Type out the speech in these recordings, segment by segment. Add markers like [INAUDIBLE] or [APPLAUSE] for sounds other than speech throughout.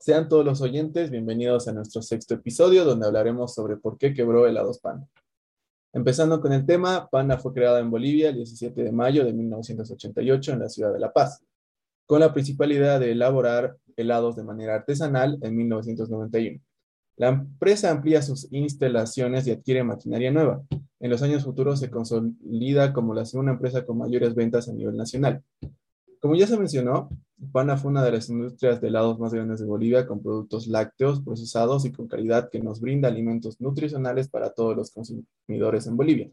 Sean todos los oyentes bienvenidos a nuestro sexto episodio donde hablaremos sobre por qué quebró helados Panda. Empezando con el tema, Panda fue creada en Bolivia el 17 de mayo de 1988 en la ciudad de La Paz, con la principal idea de elaborar helados de manera artesanal en 1991. La empresa amplía sus instalaciones y adquiere maquinaria nueva. En los años futuros se consolida como la segunda empresa con mayores ventas a nivel nacional. Como ya se mencionó, Pana fue una de las industrias de helados más grandes de Bolivia con productos lácteos procesados y con calidad que nos brinda alimentos nutricionales para todos los consumidores en Bolivia,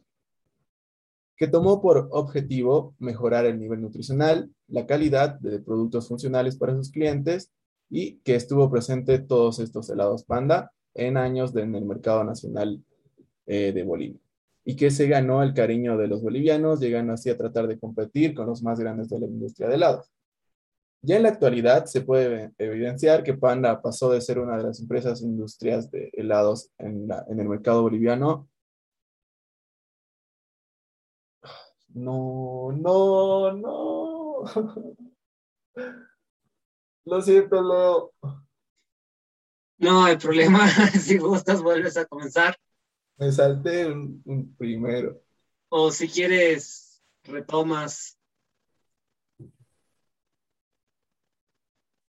que tomó por objetivo mejorar el nivel nutricional, la calidad de productos funcionales para sus clientes y que estuvo presente todos estos helados Panda en años en el mercado nacional eh, de Bolivia y que se ganó el cariño de los bolivianos, llegando así a tratar de competir con los más grandes de la industria de helados. Ya en la actualidad se puede evidenciar que Panda pasó de ser una de las empresas industrias de helados en, en el mercado boliviano. No, no, no. [LAUGHS] Lo siento, Leo. No hay problema. [LAUGHS] si gustas, vuelves a comenzar. Me salté un, primero. O si quieres, retomas.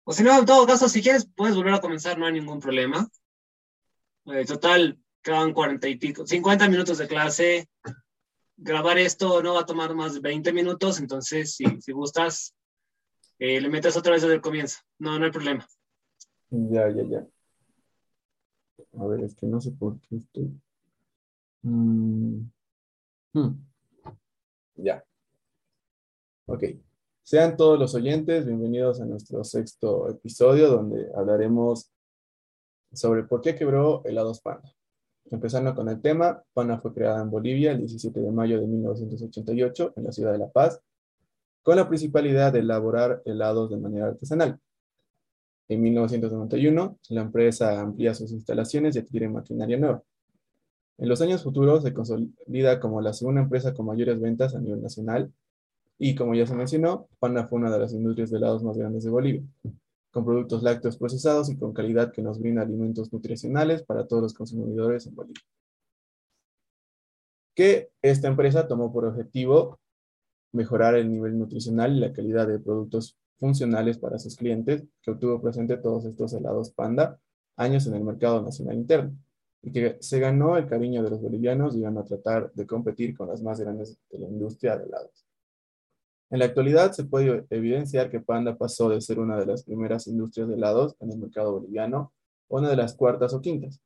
O si no, en todo caso, si quieres, puedes volver a comenzar, no hay ningún problema. Eh, total, quedan cuarenta y pico, 50 minutos de clase. Grabar esto no va a tomar más de 20 minutos, entonces si, si gustas, eh, le metes otra vez desde el comienzo. No, no hay problema. Ya, ya, ya. A ver, es que no sé por qué estoy. Mm. Hmm. Ya. Ok. Sean todos los oyentes bienvenidos a nuestro sexto episodio donde hablaremos sobre por qué quebró helados Pana. Empezando con el tema, Pana fue creada en Bolivia el 17 de mayo de 1988 en la ciudad de La Paz, con la principal idea de elaborar helados de manera artesanal. En 1991, la empresa amplía sus instalaciones y adquiere maquinaria nueva. En los años futuros se consolida como la segunda empresa con mayores ventas a nivel nacional y, como ya se mencionó, Panda fue una de las industrias de helados más grandes de Bolivia, con productos lácteos procesados y con calidad que nos brinda alimentos nutricionales para todos los consumidores en Bolivia. Que esta empresa tomó por objetivo mejorar el nivel nutricional y la calidad de productos funcionales para sus clientes, que obtuvo presente todos estos helados Panda años en el mercado nacional interno, y que se ganó el cariño de los bolivianos llegando a tratar de competir con las más grandes de la industria de helados. En la actualidad se puede evidenciar que Panda pasó de ser una de las primeras industrias de helados en el mercado boliviano una de las cuartas o quintas.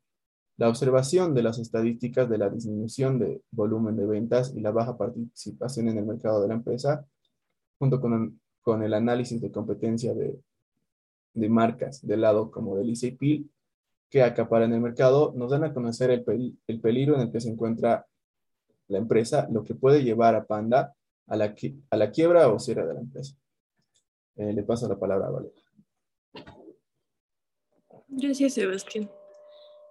La observación de las estadísticas de la disminución de volumen de ventas y la baja participación en el mercado de la empresa, junto con con el análisis de competencia de, de marcas de lado como del ICP que acaparan el mercado, nos dan a conocer el, el, peligro en el que se encuentra la empresa, lo que puede llevar a Panda a la, a la quiebra o cierre de la empresa. Eh, le paso la palabra a Valeria. Gracias, Sebastián.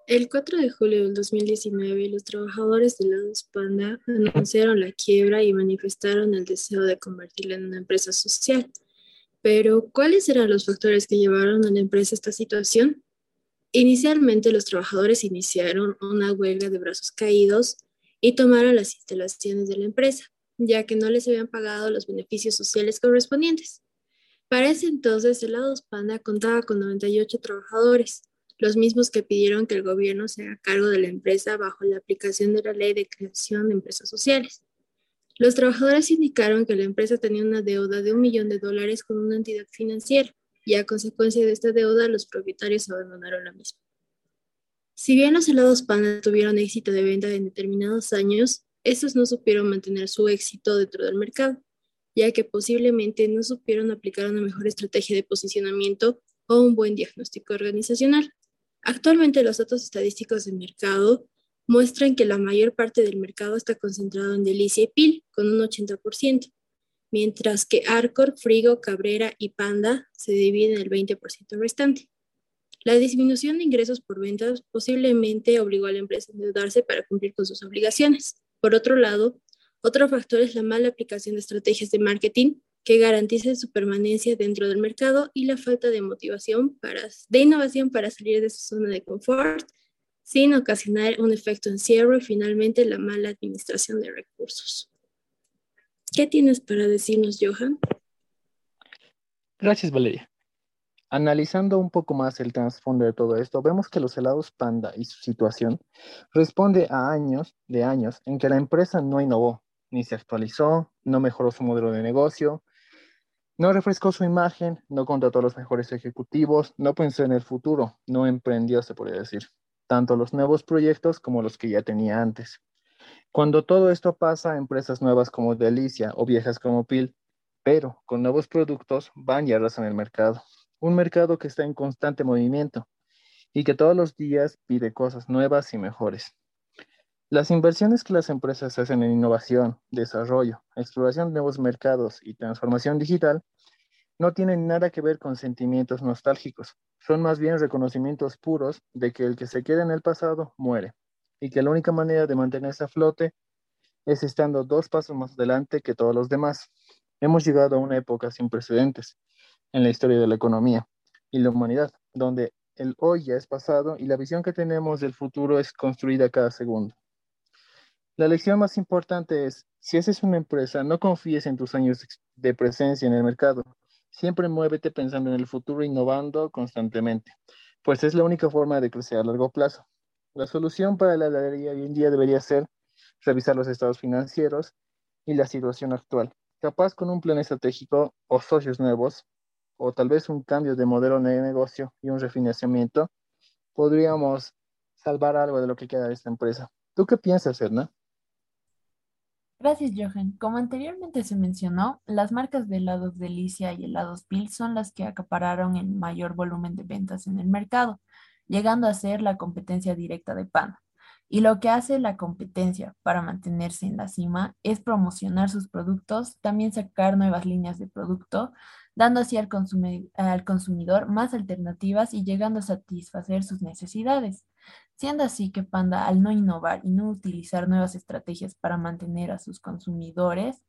El 4 de julio del 2019, los trabajadores de Lados Panda anunciaron la quiebra y manifestaron el deseo de convertirla en una empresa social. Pero, ¿cuáles eran los factores que llevaron a la empresa a esta situación? Inicialmente, los trabajadores iniciaron una huelga de brazos caídos y tomaron las instalaciones de la empresa, ya que no les habían pagado los beneficios sociales correspondientes. Para ese entonces, el Lados Panda contaba con 98 trabajadores los mismos que pidieron que el gobierno se haga cargo de la empresa bajo la aplicación de la ley de creación de empresas sociales. Los trabajadores indicaron que la empresa tenía una deuda de un millón de dólares con una entidad financiera y a consecuencia de esta deuda los propietarios abandonaron la misma. Si bien los helados Panda tuvieron éxito de venta en determinados años, estos no supieron mantener su éxito dentro del mercado, ya que posiblemente no supieron aplicar una mejor estrategia de posicionamiento o un buen diagnóstico organizacional. Actualmente los datos estadísticos de mercado muestran que la mayor parte del mercado está concentrado en Delicia y Pil, con un 80%, mientras que Arcor, Frigo, Cabrera y Panda se dividen el 20% restante. La disminución de ingresos por ventas posiblemente obligó a la empresa a endeudarse para cumplir con sus obligaciones. Por otro lado, otro factor es la mala aplicación de estrategias de marketing que garanticen su permanencia dentro del mercado y la falta de motivación para, de innovación para salir de su zona de confort sin ocasionar un efecto encierro y finalmente la mala administración de recursos. ¿Qué tienes para decirnos, Johan? Gracias, Valeria. Analizando un poco más el trasfondo de todo esto, vemos que los helados Panda y su situación responde a años de años en que la empresa no innovó, ni se actualizó, no mejoró su modelo de negocio, no refrescó su imagen, no contrató a los mejores ejecutivos, no pensó en el futuro, no emprendió, se podría decir, tanto los nuevos proyectos como los que ya tenía antes. Cuando todo esto pasa, empresas nuevas como Delicia o viejas como Pil, pero con nuevos productos, van y arrasan el mercado un mercado que está en constante movimiento y que todos los días pide cosas nuevas y mejores. Las inversiones que las empresas hacen en innovación, desarrollo, exploración de nuevos mercados y transformación digital no tienen nada que ver con sentimientos nostálgicos, son más bien reconocimientos puros de que el que se queda en el pasado muere y que la única manera de mantenerse a flote es estando dos pasos más adelante que todos los demás. Hemos llegado a una época sin precedentes en la historia de la economía y la humanidad, donde el hoy ya es pasado y la visión que tenemos del futuro es construida cada segundo. La lección más importante es, si haces una empresa, no confíes en tus años de presencia en el mercado. Siempre muévete pensando en el futuro, innovando constantemente, pues es la única forma de crecer a largo plazo. La solución para la heladería hoy en día debería ser revisar los estados financieros y la situación actual. Capaz con un plan estratégico o socios nuevos, o tal vez un cambio de modelo de negocio y un refinanciamiento, podríamos salvar algo de lo que queda de esta empresa. ¿Tú qué piensas, Edna? Gracias, Johan. Como anteriormente se mencionó, las marcas de helados Delicia y helados Bill son las que acapararon el mayor volumen de ventas en el mercado, llegando a ser la competencia directa de Panda. Y lo que hace la competencia para mantenerse en la cima es promocionar sus productos, también sacar nuevas líneas de producto, dando así al, consumidor más alternativas y llegando a satisfacer sus necesidades. Siendo así que Panda, al no innovar y no utilizar nuevas estrategias para mantener a sus consumidores,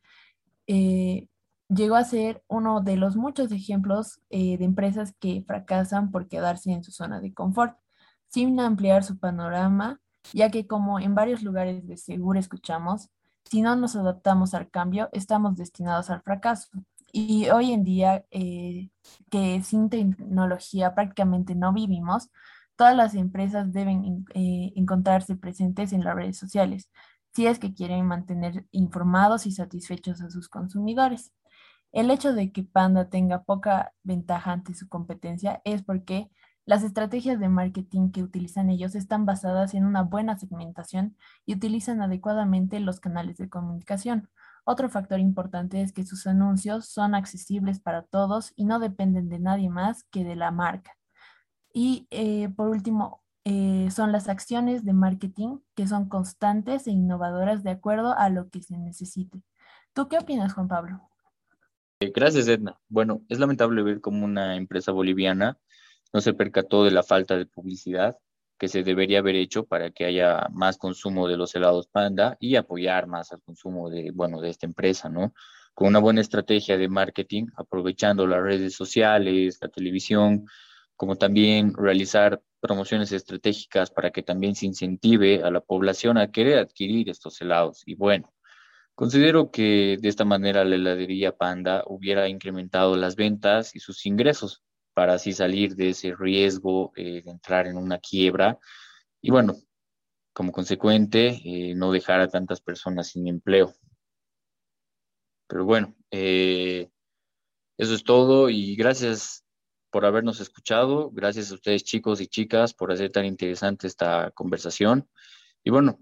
eh, llegó a ser uno de los muchos ejemplos eh, de empresas que fracasan por quedarse en su zona de confort, sin ampliar su panorama ya que como en varios lugares de seguro escuchamos, si no nos adaptamos al cambio, estamos destinados al fracaso. Y hoy en día, eh, que sin tecnología prácticamente no vivimos, todas las empresas deben eh, encontrarse presentes en las redes sociales, si es que quieren mantener informados y satisfechos a sus consumidores. El hecho de que Panda tenga poca ventaja ante su competencia es porque las estrategias de marketing que utilizan ellos están basadas en una buena segmentación y utilizan adecuadamente los canales de comunicación. Otro factor importante es que sus anuncios son accesibles para todos y no dependen de nadie más que de la marca. Y eh, por último, eh, son las acciones de marketing que son constantes e innovadoras de acuerdo a lo que se necesite. ¿Tú qué opinas, Juan Pablo? Gracias, Edna. Bueno, es lamentable ver cómo una empresa boliviana no se percató de la falta de publicidad que se debería haber hecho para que haya más consumo de los helados Panda y apoyar más al consumo de, bueno, de esta empresa, ¿no? Con una buena estrategia de marketing, aprovechando las redes sociales, la televisión, como también realizar promociones estratégicas para que también se incentive a la población a querer adquirir estos helados. Y bueno, considero que de esta manera la heladería Panda hubiera incrementado las ventas y sus ingresos, para así salir de ese riesgo eh, de entrar en una quiebra y bueno, como consecuente, eh, no dejar a tantas personas sin empleo. Pero bueno, eh, eso es todo y gracias por habernos escuchado, gracias a ustedes chicos y chicas por hacer tan interesante esta conversación. Y bueno,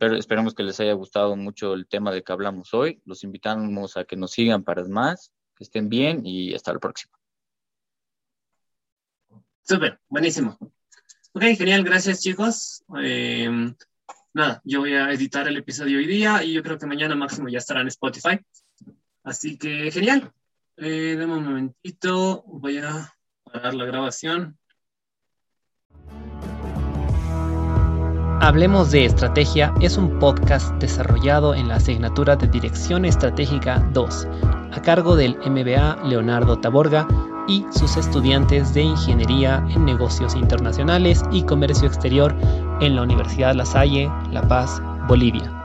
pero esperemos que les haya gustado mucho el tema de que hablamos hoy. Los invitamos a que nos sigan para más, que estén bien y hasta la próxima. Súper, buenísimo. Ok, genial, gracias chicos. Eh, nada, yo voy a editar el episodio hoy día y yo creo que mañana máximo ya estará en Spotify. Así que genial. Eh, dame un momentito, voy a parar la grabación. Hablemos de Estrategia es un podcast desarrollado en la asignatura de Dirección Estratégica 2, a cargo del MBA Leonardo Taborga y sus estudiantes de Ingeniería en Negocios Internacionales y Comercio Exterior en la Universidad La Salle, La Paz, Bolivia.